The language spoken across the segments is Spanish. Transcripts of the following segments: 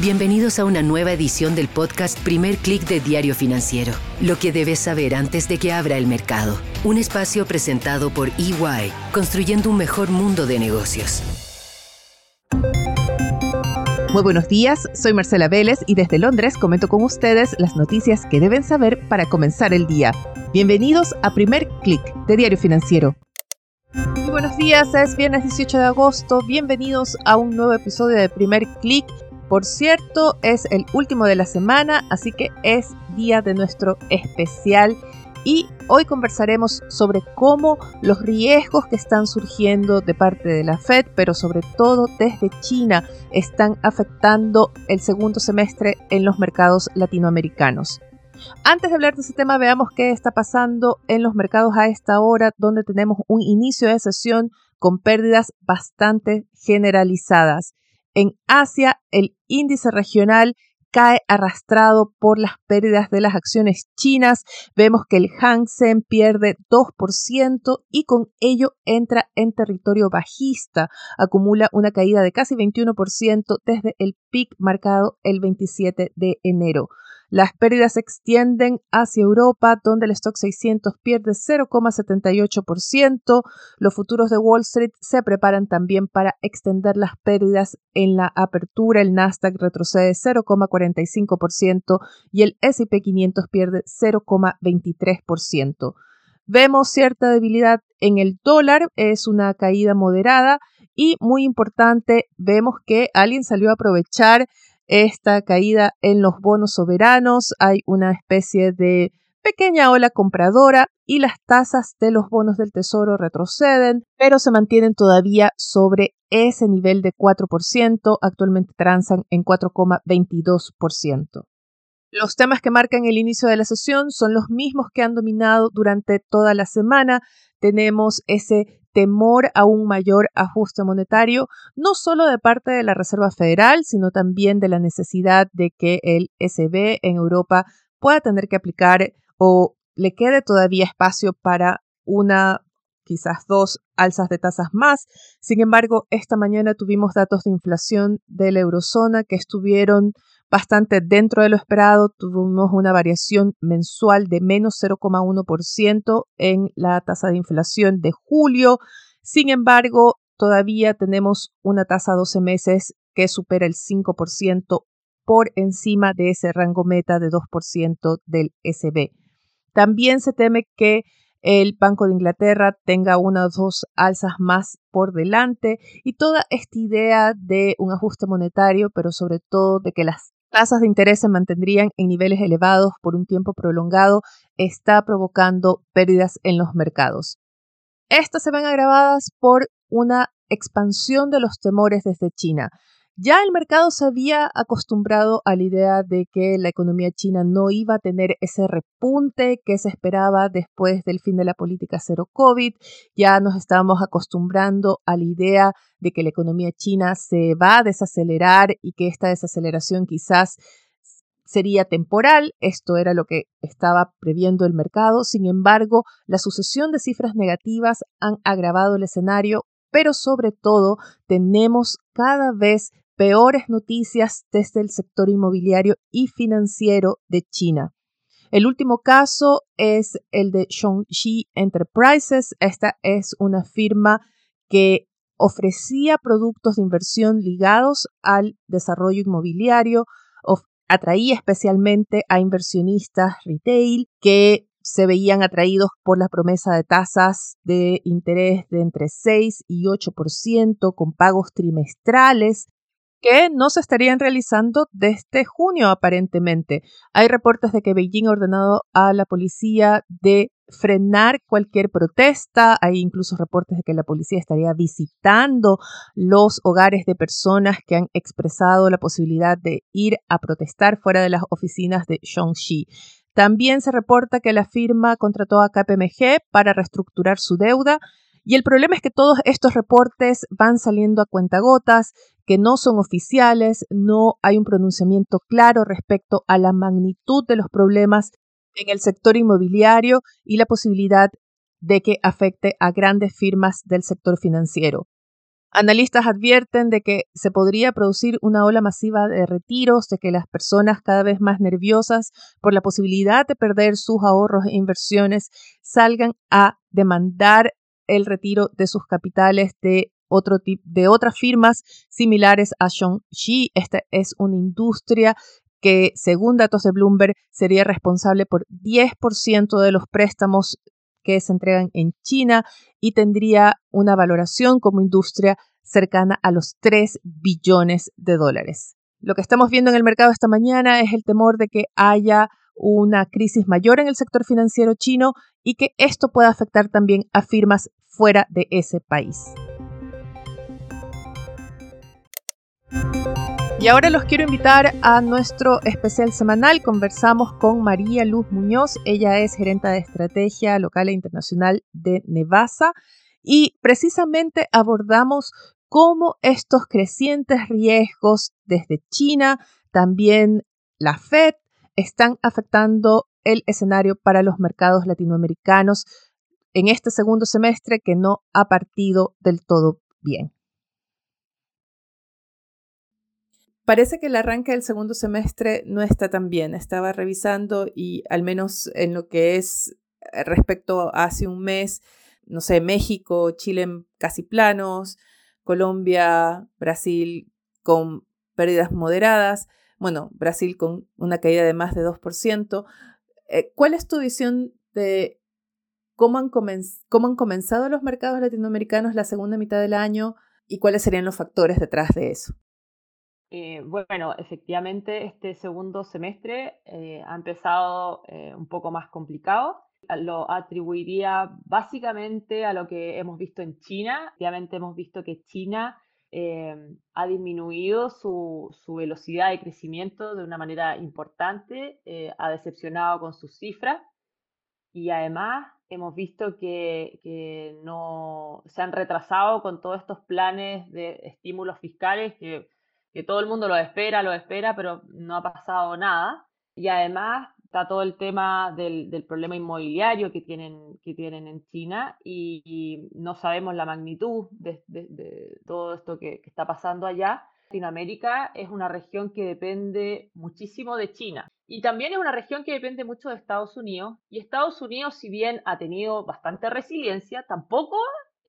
Bienvenidos a una nueva edición del podcast Primer Click de Diario Financiero. Lo que debes saber antes de que abra el mercado. Un espacio presentado por EY, construyendo un mejor mundo de negocios. Muy buenos días, soy Marcela Vélez y desde Londres comento con ustedes las noticias que deben saber para comenzar el día. Bienvenidos a Primer Click de Diario Financiero. Muy buenos días, es viernes 18 de agosto. Bienvenidos a un nuevo episodio de Primer Click por cierto, es el último de la semana, así que es día de nuestro especial y hoy conversaremos sobre cómo los riesgos que están surgiendo de parte de la Fed, pero sobre todo desde China, están afectando el segundo semestre en los mercados latinoamericanos. Antes de hablar de ese tema, veamos qué está pasando en los mercados a esta hora, donde tenemos un inicio de sesión con pérdidas bastante generalizadas. En Asia, el índice regional cae arrastrado por las pérdidas de las acciones chinas. Vemos que el Hang Seng pierde 2% y con ello entra en territorio bajista. Acumula una caída de casi 21% desde el pic marcado el 27 de enero. Las pérdidas se extienden hacia Europa, donde el stock 600 pierde 0,78%. Los futuros de Wall Street se preparan también para extender las pérdidas en la apertura. El Nasdaq retrocede 0,45% y el SP 500 pierde 0,23%. Vemos cierta debilidad en el dólar, es una caída moderada y muy importante, vemos que alguien salió a aprovechar esta caída en los bonos soberanos, hay una especie de pequeña ola compradora y las tasas de los bonos del tesoro retroceden, pero se mantienen todavía sobre ese nivel de 4%, actualmente transan en 4,22%. Los temas que marcan el inicio de la sesión son los mismos que han dominado durante toda la semana. Tenemos ese temor a un mayor ajuste monetario, no solo de parte de la Reserva Federal, sino también de la necesidad de que el SB en Europa pueda tener que aplicar o le quede todavía espacio para una quizás dos alzas de tasas más. Sin embargo, esta mañana tuvimos datos de inflación de la eurozona que estuvieron bastante dentro de lo esperado. Tuvimos una variación mensual de menos 0,1% en la tasa de inflación de julio. Sin embargo, todavía tenemos una tasa a 12 meses que supera el 5% por encima de ese rango meta de 2% del SB. También se teme que el Banco de Inglaterra tenga una o dos alzas más por delante y toda esta idea de un ajuste monetario, pero sobre todo de que las tasas de interés se mantendrían en niveles elevados por un tiempo prolongado, está provocando pérdidas en los mercados. Estas se ven agravadas por una expansión de los temores desde China. Ya el mercado se había acostumbrado a la idea de que la economía china no iba a tener ese repunte que se esperaba después del fin de la política cero COVID. Ya nos estábamos acostumbrando a la idea de que la economía china se va a desacelerar y que esta desaceleración quizás sería temporal. Esto era lo que estaba previendo el mercado. Sin embargo, la sucesión de cifras negativas han agravado el escenario pero sobre todo tenemos cada vez peores noticias desde el sector inmobiliario y financiero de China. El último caso es el de Shongxi Enterprises. Esta es una firma que ofrecía productos de inversión ligados al desarrollo inmobiliario, atraía especialmente a inversionistas retail que se veían atraídos por la promesa de tasas de interés de entre 6 y 8% con pagos trimestrales que no se estarían realizando desde junio aparentemente. Hay reportes de que Beijing ha ordenado a la policía de frenar cualquier protesta. Hay incluso reportes de que la policía estaría visitando los hogares de personas que han expresado la posibilidad de ir a protestar fuera de las oficinas de Shongxi. También se reporta que la firma contrató a KPMG para reestructurar su deuda y el problema es que todos estos reportes van saliendo a cuentagotas, que no son oficiales, no hay un pronunciamiento claro respecto a la magnitud de los problemas en el sector inmobiliario y la posibilidad de que afecte a grandes firmas del sector financiero. Analistas advierten de que se podría producir una ola masiva de retiros, de que las personas cada vez más nerviosas por la posibilidad de perder sus ahorros e inversiones salgan a demandar el retiro de sus capitales de otro de otras firmas similares a Shang-Chi. Esta es una industria que, según datos de Bloomberg, sería responsable por 10% de los préstamos que se entregan en China y tendría una valoración como industria cercana a los 3 billones de dólares. Lo que estamos viendo en el mercado esta mañana es el temor de que haya una crisis mayor en el sector financiero chino y que esto pueda afectar también a firmas fuera de ese país. Y ahora los quiero invitar a nuestro especial semanal. Conversamos con María Luz Muñoz. Ella es gerente de estrategia local e internacional de Nevasa. Y precisamente abordamos cómo estos crecientes riesgos desde China, también la Fed, están afectando el escenario para los mercados latinoamericanos en este segundo semestre que no ha partido del todo bien. Parece que el arranque del segundo semestre no está tan bien. Estaba revisando y al menos en lo que es eh, respecto a hace un mes, no sé, México, Chile casi planos, Colombia, Brasil con pérdidas moderadas, bueno, Brasil con una caída de más de 2%. Eh, ¿Cuál es tu visión de cómo han, comenzado los mercados latinoamericanos la segunda mitad del año y cuáles serían los factores detrás de eso? Eh, bueno, efectivamente este segundo semestre eh, ha empezado eh, un poco más complicado. Lo atribuiría básicamente a lo que hemos visto en China. Obviamente hemos visto que China ha disminuido su, velocidad de crecimiento de una manera importante, ha decepcionado con sus cifras y además hemos visto que, que no se han retrasado con todos estos planes de estímulos fiscales que que todo el mundo lo espera, lo espera, pero no ha pasado nada. Y además está todo el tema del, problema inmobiliario que tienen, que tienen en China y, no sabemos la magnitud de, todo esto que, está pasando allá. Latinoamérica es una región que depende muchísimo de China y también es una región que depende mucho de Estados Unidos y Estados Unidos si bien ha tenido bastante resiliencia tampoco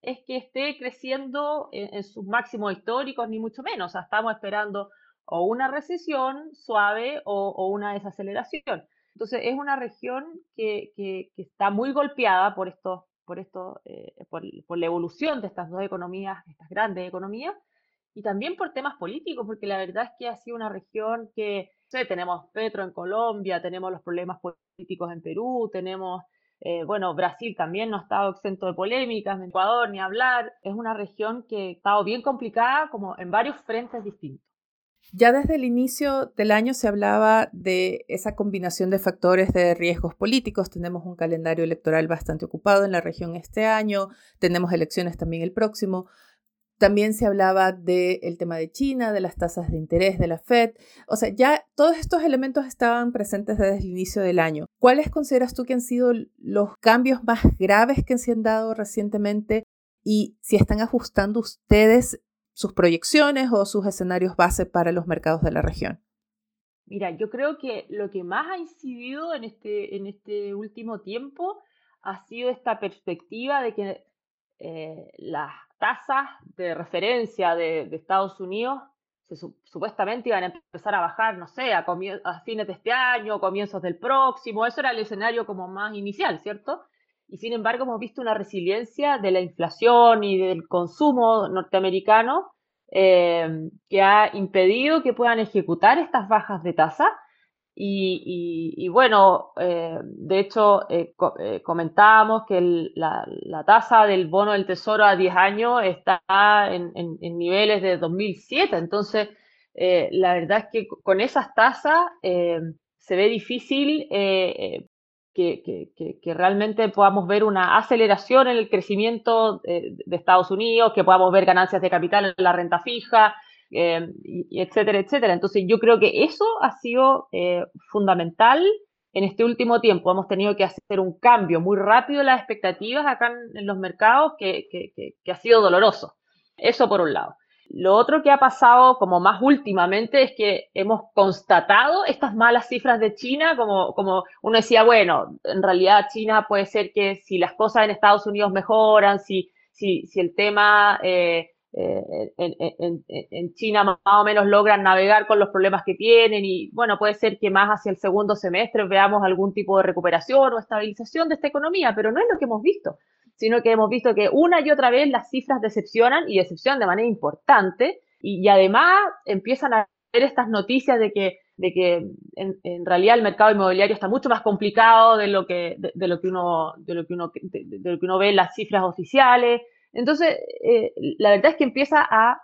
es que esté creciendo en, sus máximos históricos, ni mucho menos. estamos esperando o una recesión suave o, una desaceleración. Entonces, es una región que, está muy golpeada por esto, por, esto eh, por, la evolución de estas dos economías, estas grandes economías, y también por temas políticos, porque la verdad es que ha sido una región que, tenemos Petro en Colombia, tenemos los problemas políticos en Perú, tenemos eh, bueno, Brasil también no ha estado exento de polémicas, Ecuador ni hablar. Es una región que ha estado bien complicada como en varios frentes distintos. Ya desde el inicio del año se hablaba de esa combinación de factores de riesgos políticos. Tenemos un calendario electoral bastante ocupado en la región este año, tenemos elecciones también el próximo. También se hablaba del tema de China, de las tasas de interés de la Fed. O sea, ya todos estos elementos estaban presentes desde el inicio del año. ¿Cuáles consideras tú que han sido los cambios más graves que se han dado recientemente y si están ajustando ustedes sus proyecciones o sus escenarios base para los mercados de la región? Mira, yo creo que lo que más ha incidido en este, en este último tiempo ha sido esta perspectiva de que eh, las tasas de referencia de, Estados Unidos supuestamente iban a empezar a bajar, no sé, a, a, fines de este año, comienzos del próximo, eso era el escenario como más inicial, ¿cierto? Y sin embargo hemos visto una resiliencia de la inflación y del consumo norteamericano eh, que ha impedido que puedan ejecutar estas bajas de tasa y, bueno, eh, de hecho, eh, comentábamos que la, tasa del bono del tesoro a 10 años está en, niveles de 2007. Entonces, la verdad es que con esas tasas se ve difícil que, realmente podamos ver una aceleración en el crecimiento de Estados Unidos, que podamos ver ganancias de capital en la renta fija, eh, etcétera, etcétera. Entonces yo creo que eso ha sido eh, fundamental en este último tiempo. Hemos tenido que hacer un cambio muy rápido en las expectativas acá en, los mercados que, ha sido doloroso. Eso por un lado. Lo otro que ha pasado como más últimamente es que hemos constatado estas malas cifras de China, como, como uno decía, bueno, en realidad China puede ser que si las cosas en Estados Unidos mejoran, si, si, si el tema eh, eh, en, China más o menos logran navegar con los problemas que tienen y bueno, puede ser que más hacia el segundo semestre veamos algún tipo de recuperación o estabilización de esta economía, pero no es lo que hemos visto, sino que hemos visto que una y otra vez las cifras decepcionan y decepcionan de manera importante y, además empiezan a ver estas noticias de que de que en, realidad el mercado inmobiliario está mucho más complicado de lo que de, lo que uno de lo que uno de, lo que uno ve en las cifras oficiales entonces, eh, la verdad es que empieza a,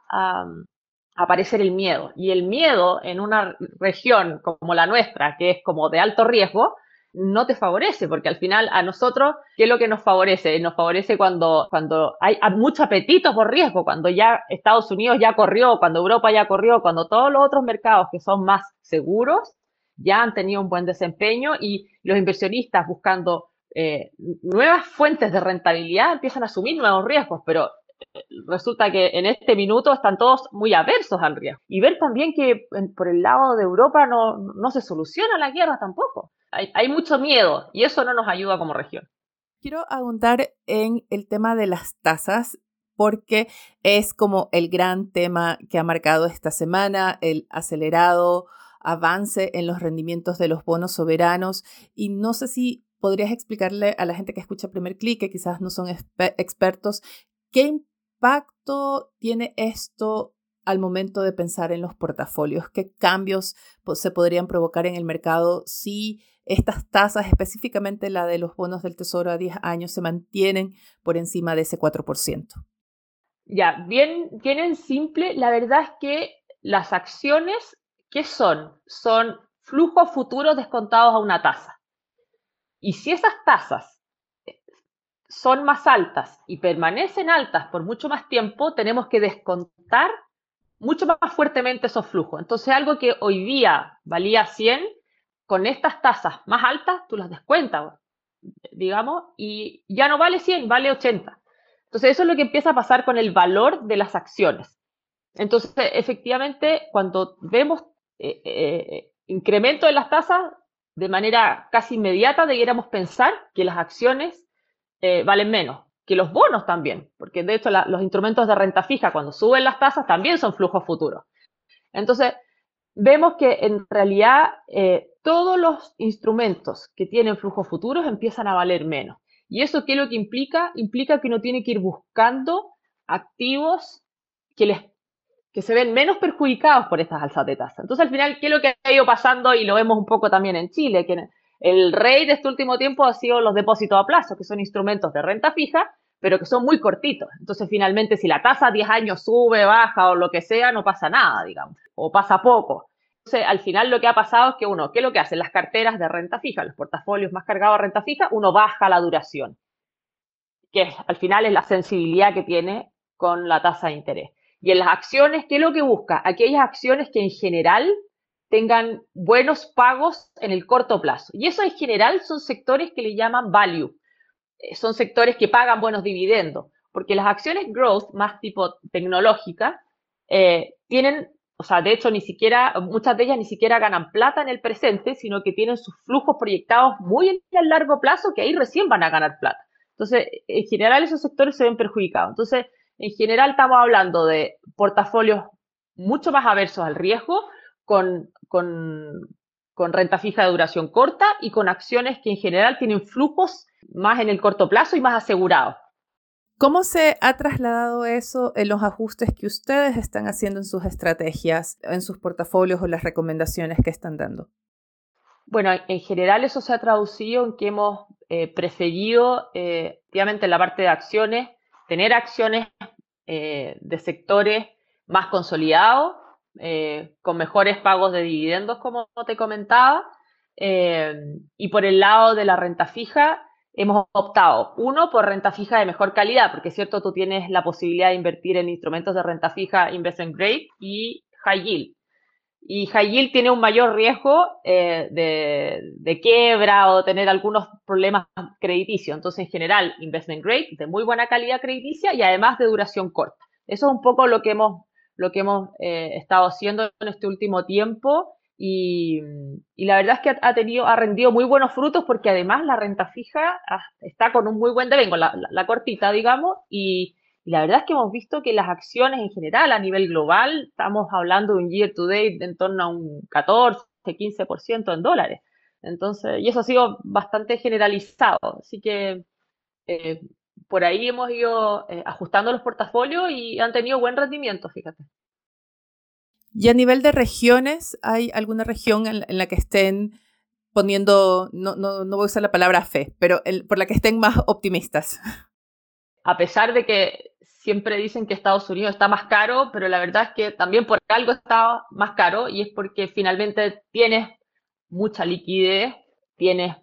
aparecer el miedo. Y el miedo en una región como la nuestra, que es como de alto riesgo, no te favorece, porque al final a nosotros, ¿qué es lo que nos favorece? Nos favorece cuando, cuando hay, mucho apetito por riesgo, cuando ya Estados Unidos ya corrió, cuando Europa ya corrió, cuando todos los otros mercados que son más seguros ya han tenido un buen desempeño y los inversionistas buscando eh, nuevas fuentes de rentabilidad empiezan a asumir nuevos riesgos, pero eh, resulta que en este minuto están todos muy aversos al riesgo. Y ver también que por el lado de Europa no, no se soluciona la guerra tampoco. Hay, mucho miedo y eso no nos ayuda como región. Quiero apuntar en el tema de las tasas porque es como el gran tema que ha marcado esta semana, el acelerado avance en los rendimientos de los bonos soberanos y no sé si podrías explicarle a la gente que escucha primer clic, que quizás no son expertos, qué impacto tiene esto al momento de pensar en los portafolios? ¿Qué cambios se podrían provocar en el mercado si estas tasas, específicamente la de los bonos del Tesoro a 10 años, se mantienen por encima de ese 4%? Ya, bien, bien simple, la verdad es que las acciones, ¿qué son? Son flujos futuros descontados a una tasa. Y si esas tasas eh, son más altas y permanecen altas por mucho más tiempo, tenemos que descontar mucho más fuertemente esos flujos. Entonces, algo que hoy día valía 100, con estas tasas más altas, tú las descuentas, digamos, y ya no vale 100, vale 80. Entonces, eso es lo que empieza a pasar con el valor de las acciones. Entonces, efectivamente, cuando vemos eh, eh, incremento de las tasas, de manera casi inmediata debiéramos pensar que las acciones eh, valen menos, que los bonos también, porque de hecho los instrumentos de renta fija cuando suben las tasas también son flujos futuros. Entonces, vemos que en realidad eh, todos los instrumentos que tienen flujos futuros empiezan a valer menos. ¿Y eso qué es lo que implica? Implica que uno tiene que ir buscando activos que les que se ven menos perjudicados por estas alzas de tasa. Entonces, al final, ¿qué es lo que ha ido pasando? Y lo vemos un poco también en Chile, que el rey de este último tiempo ha sido los depósitos a plazo, que son instrumentos de renta fija, pero que son muy cortitos. Entonces, finalmente, si la tasa a 10 años sube, baja o lo que sea, no pasa nada, digamos, o pasa poco. Entonces, al final lo que ha pasado es que uno, ¿qué es lo que hacen las carteras de renta fija, los portafolios más cargados a renta fija? Uno baja la duración, que al final es la sensibilidad que tiene con la tasa de interés. Y en las acciones, ¿qué es lo que busca? Aquellas acciones que en general tengan buenos pagos en el corto plazo. Y eso en general son sectores que le llaman value. Eh, son sectores que pagan buenos dividendos. Porque las acciones growth, más tipo tecnológica, eh, tienen, o sea, de hecho, ni siquiera, muchas de ellas ni siquiera ganan plata en el presente, sino que tienen sus flujos proyectados muy en largo plazo, que ahí recién van a ganar plata. Entonces, en general, esos sectores se ven perjudicados. Entonces, en general estamos hablando de portafolios mucho más aversos al riesgo, con, renta fija de duración corta y con acciones que en general tienen flujos más en el corto plazo y más asegurados. ¿Cómo se ha trasladado eso en los ajustes que ustedes están haciendo en sus estrategias, en sus portafolios o las recomendaciones que están dando? Bueno, en general eso se ha traducido en que hemos eh, preferido, eh, en la parte de acciones, tener acciones eh, de sectores más consolidados, eh, con mejores pagos de dividendos, como te comentaba. Eh, y por el lado de la renta fija, hemos optado, uno, por renta fija de mejor calidad, porque es cierto, tú tienes la posibilidad de invertir en instrumentos de renta fija investment grade y high yield. Y high yield tiene un mayor riesgo eh, de, quiebra o tener algunos problemas crediticios. Entonces, en general, investment grade de muy buena calidad crediticia y además de duración corta. eso es un poco lo que hemos, lo que hemos eh, estado haciendo en este último tiempo y, la verdad es que ha, tenido, ha rendido muy buenos frutos porque además la renta fija ah, está con un muy buen devengo, la, cortita, digamos, y, la verdad es que hemos visto que las acciones en general a nivel global, estamos hablando de un year to date de en torno a un 14, 15% en dólares. Entonces, y eso ha sido bastante generalizado. Así que eh, por ahí hemos ido eh, ajustando los portafolios y han tenido buen rendimiento, fíjate. Y a nivel de regiones, ¿hay alguna región en, la que estén poniendo, no, no, no, voy a usar la palabra fe, pero por la que estén más optimistas? A pesar de que siempre dicen que Estados Unidos está más caro, pero la verdad es que también por algo está más caro y es porque finalmente tienes mucha liquidez, tienes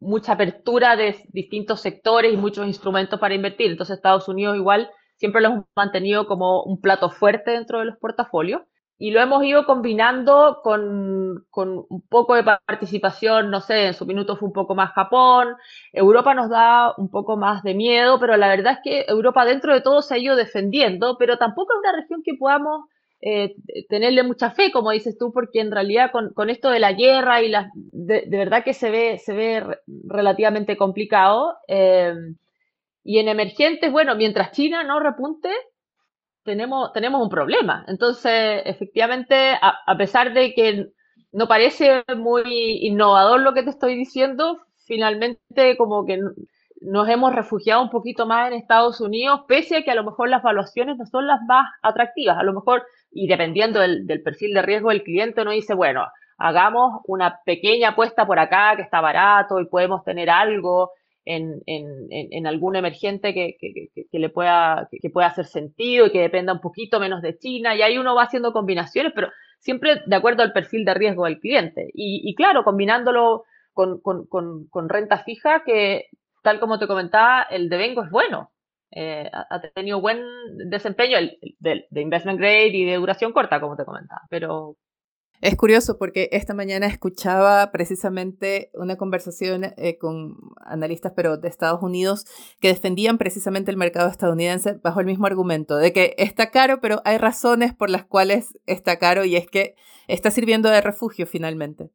mucha apertura de distintos sectores y muchos instrumentos para invertir. Entonces Estados Unidos igual siempre lo hemos mantenido como un plato fuerte dentro de los portafolios y lo hemos ido combinando con, con, un poco de participación, no sé, en su minuto fue un poco más Japón, Europa nos da un poco más de miedo, pero la verdad es que Europa dentro de todo se ha ido defendiendo, pero tampoco es una región que podamos eh, tenerle mucha fe, como dices tú, porque en realidad con, esto de la guerra y la, de, verdad que se ve, se ve relativamente complicado. Eh, y en emergentes, bueno, mientras China no repunte, tenemos, tenemos un problema. Entonces, efectivamente, a, pesar de que no parece muy innovador lo que te estoy diciendo, finalmente como que nos hemos refugiado un poquito más en Estados Unidos, pese a que a lo mejor las valuaciones no son las más atractivas. A lo mejor, y dependiendo del, perfil de riesgo del cliente, uno dice, bueno, hagamos una pequeña apuesta por acá que está barato y podemos tener algo en, en, en algún emergente que, que, le pueda, que, pueda hacer sentido y que dependa un poquito menos de China. Y ahí uno va haciendo combinaciones, pero siempre de acuerdo al perfil de riesgo del cliente. Y, y claro, combinándolo con, con, con, renta fija, que tal como te comentaba, el devengo es bueno. Eh, ha tenido buen desempeño el, de, de, investment grade y de duración corta, como te comentaba, pero, es curioso porque esta mañana escuchaba precisamente una conversación eh, con analistas, pero de Estados Unidos, que defendían precisamente el mercado estadounidense bajo el mismo argumento, de que está caro, pero hay razones por las cuales está caro y es que está sirviendo de refugio finalmente.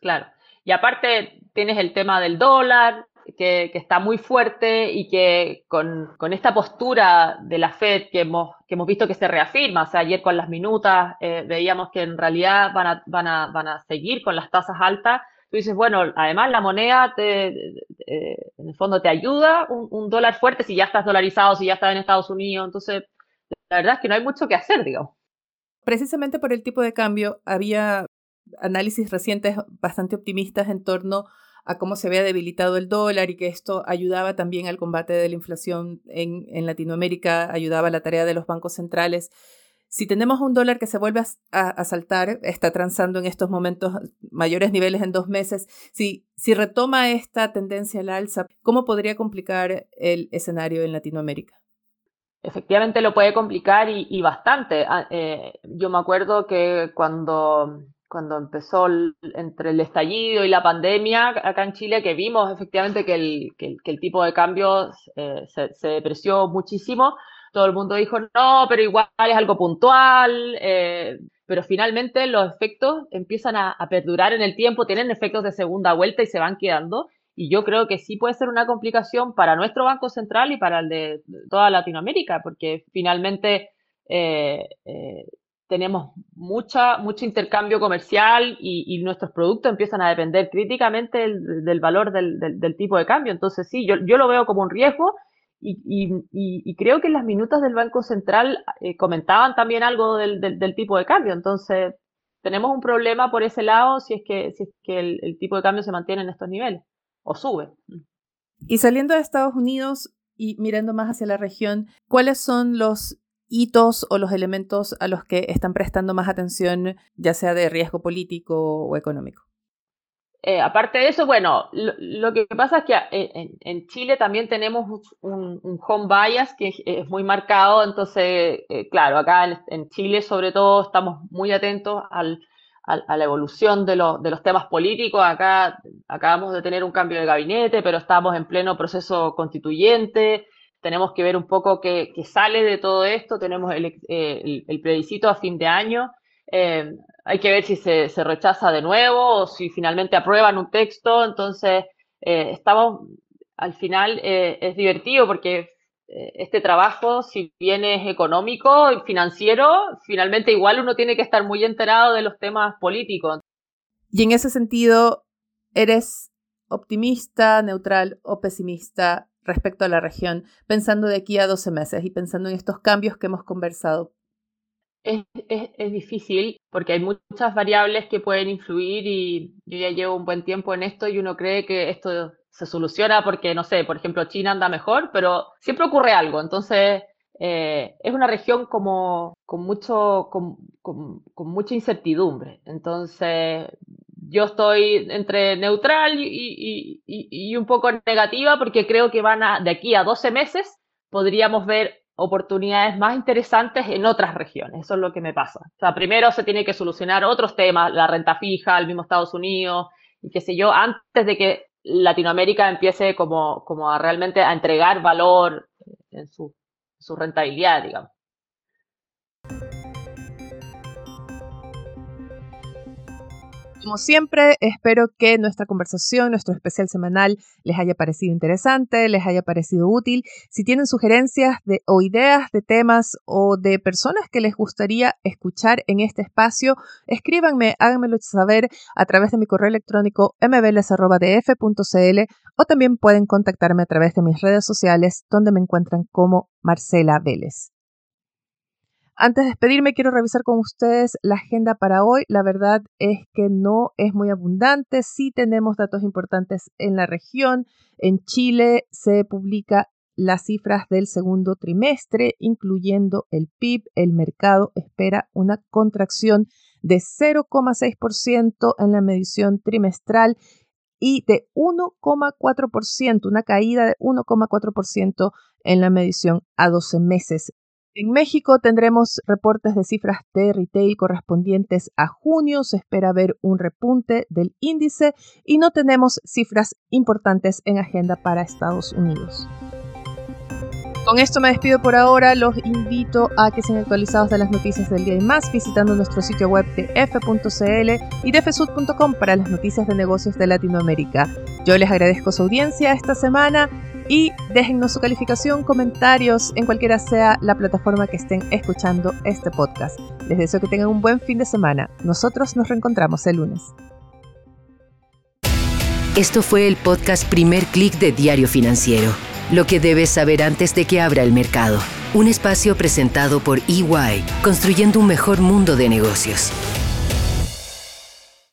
Claro. Y aparte tienes el tema del dólar, que, está muy fuerte y que con, esta postura de la Fed que hemos, que hemos visto que se reafirma, o sea, ayer con las minutas eh, veíamos que en realidad van a, van, a, van a seguir con las tasas altas, tú dices, bueno, además la moneda en el fondo te ayuda, un, dólar fuerte si ya estás dolarizado, si ya estás en Estados Unidos, entonces la verdad es que no hay mucho que hacer, digo. Precisamente por el tipo de cambio, había análisis recientes bastante optimistas en torno a cómo se había debilitado el dólar y que esto ayudaba también al combate de la inflación en, Latinoamérica, ayudaba a la tarea de los bancos centrales. Si tenemos un dólar que se vuelve a, saltar, está transando en estos momentos mayores niveles en dos meses, si, si retoma esta tendencia al alza, ¿cómo podría complicar el escenario en Latinoamérica? Efectivamente lo puede complicar y, bastante. Ah, eh, yo me acuerdo que cuando cuando empezó entre el estallido y la pandemia acá en Chile, que vimos efectivamente que el, tipo de cambio eh, se, depreció muchísimo, todo el mundo dijo, no, pero igual es algo puntual, eh, pero finalmente los efectos empiezan a, perdurar en el tiempo, tienen efectos de segunda vuelta y se van quedando. Y yo creo que sí puede ser una complicación para nuestro Banco Central y para el de toda Latinoamérica, porque finalmente eh, tenemos mucha, mucho intercambio comercial y, nuestros productos empiezan a depender críticamente del, valor del, del, tipo de cambio. Entonces, sí, yo, yo lo veo como un riesgo y, y, creo que en las minutas del Banco Central eh, comentaban también algo del, tipo de cambio. Entonces, tenemos un problema por ese lado si es que, si es que el tipo de cambio se mantiene en estos niveles o sube. Y saliendo de Estados Unidos y mirando más hacia la región, ¿cuáles son los hitos o los elementos a los que están prestando más atención, ya sea de riesgo político o económico? Eh, aparte de eso, bueno, lo, que pasa es que eh, en, Chile también tenemos un, home bias que es, muy marcado, entonces, eh, claro, acá en, Chile sobre todo estamos muy atentos a la evolución de, de, los temas políticos. Acá acabamos de tener un cambio de gabinete, pero estamos en pleno proceso constituyente tenemos que ver un poco qué, sale de todo esto, tenemos el, eh, plebiscito a fin de año, eh, hay que ver si se, rechaza de nuevo o si finalmente aprueban un texto, entonces eh, estamos, al final es divertido porque este trabajo, si bien es económico y financiero, finalmente igual uno tiene que estar muy enterado de los temas políticos. Y en ese sentido, ¿eres optimista, neutral o pesimista respecto a la región, pensando de aquí a 12 meses y pensando en estos cambios que hemos conversado? Es, difícil porque hay muchas variables que pueden influir y yo ya llevo un buen tiempo en esto y uno cree que esto se soluciona porque, no sé, por ejemplo, China anda mejor, pero siempre ocurre algo. Entonces, eh, es una región como con, mucho, con, mucha incertidumbre. Entonces, yo estoy entre neutral y, un poco negativa porque creo que van a, de aquí a 12 meses podríamos ver oportunidades más interesantes en otras regiones. Eso es lo que me pasa. O sea, primero se tiene que solucionar otros temas, la renta fija, el mismo Estados Unidos, y qué sé yo, antes de que Latinoamérica empiece como, como a realmente a entregar valor en su, su rentabilidad, digamos. Como siempre, espero que nuestra conversación, nuestro especial semanal, les haya parecido interesante, les haya parecido útil. Si tienen sugerencias o ideas de temas o de personas que les gustaría escuchar en este espacio, escríbanme, háganmelo saber a través de mi correo electrónico mveles.df.cl o también pueden contactarme a través de mis redes sociales donde me encuentran como Marcela Vélez. Antes de despedirme, quiero revisar con ustedes la agenda para hoy. La verdad es que no es muy abundante. Sí tenemos datos importantes en la región. En Chile se publica las cifras del segundo trimestre, incluyendo el PIB. El mercado espera una contracción de 0,6% en la medición trimestral y de 1,4%, una caída de 1,4% en la medición a 12 meses. En México tendremos reportes de cifras de retail correspondientes a junio. Se espera ver un repunte del índice y no tenemos cifras importantes en agenda para Estados Unidos. Con esto me despido por ahora. Los invito a que sean actualizados de las noticias del día y más visitando nuestro sitio web de f.cl y de fsud.com para las noticias de negocios de Latinoamérica. Yo les agradezco su audiencia esta semana y déjennos su calificación, comentarios en cualquiera sea la plataforma que estén escuchando este podcast. Les deseo que tengan un buen fin de semana. Nosotros nos reencontramos el lunes. Esto fue el podcast Primer Click de Diario Financiero. Lo que debes saber antes de que abra el mercado. Un espacio presentado por EY, construyendo un mejor mundo de negocios.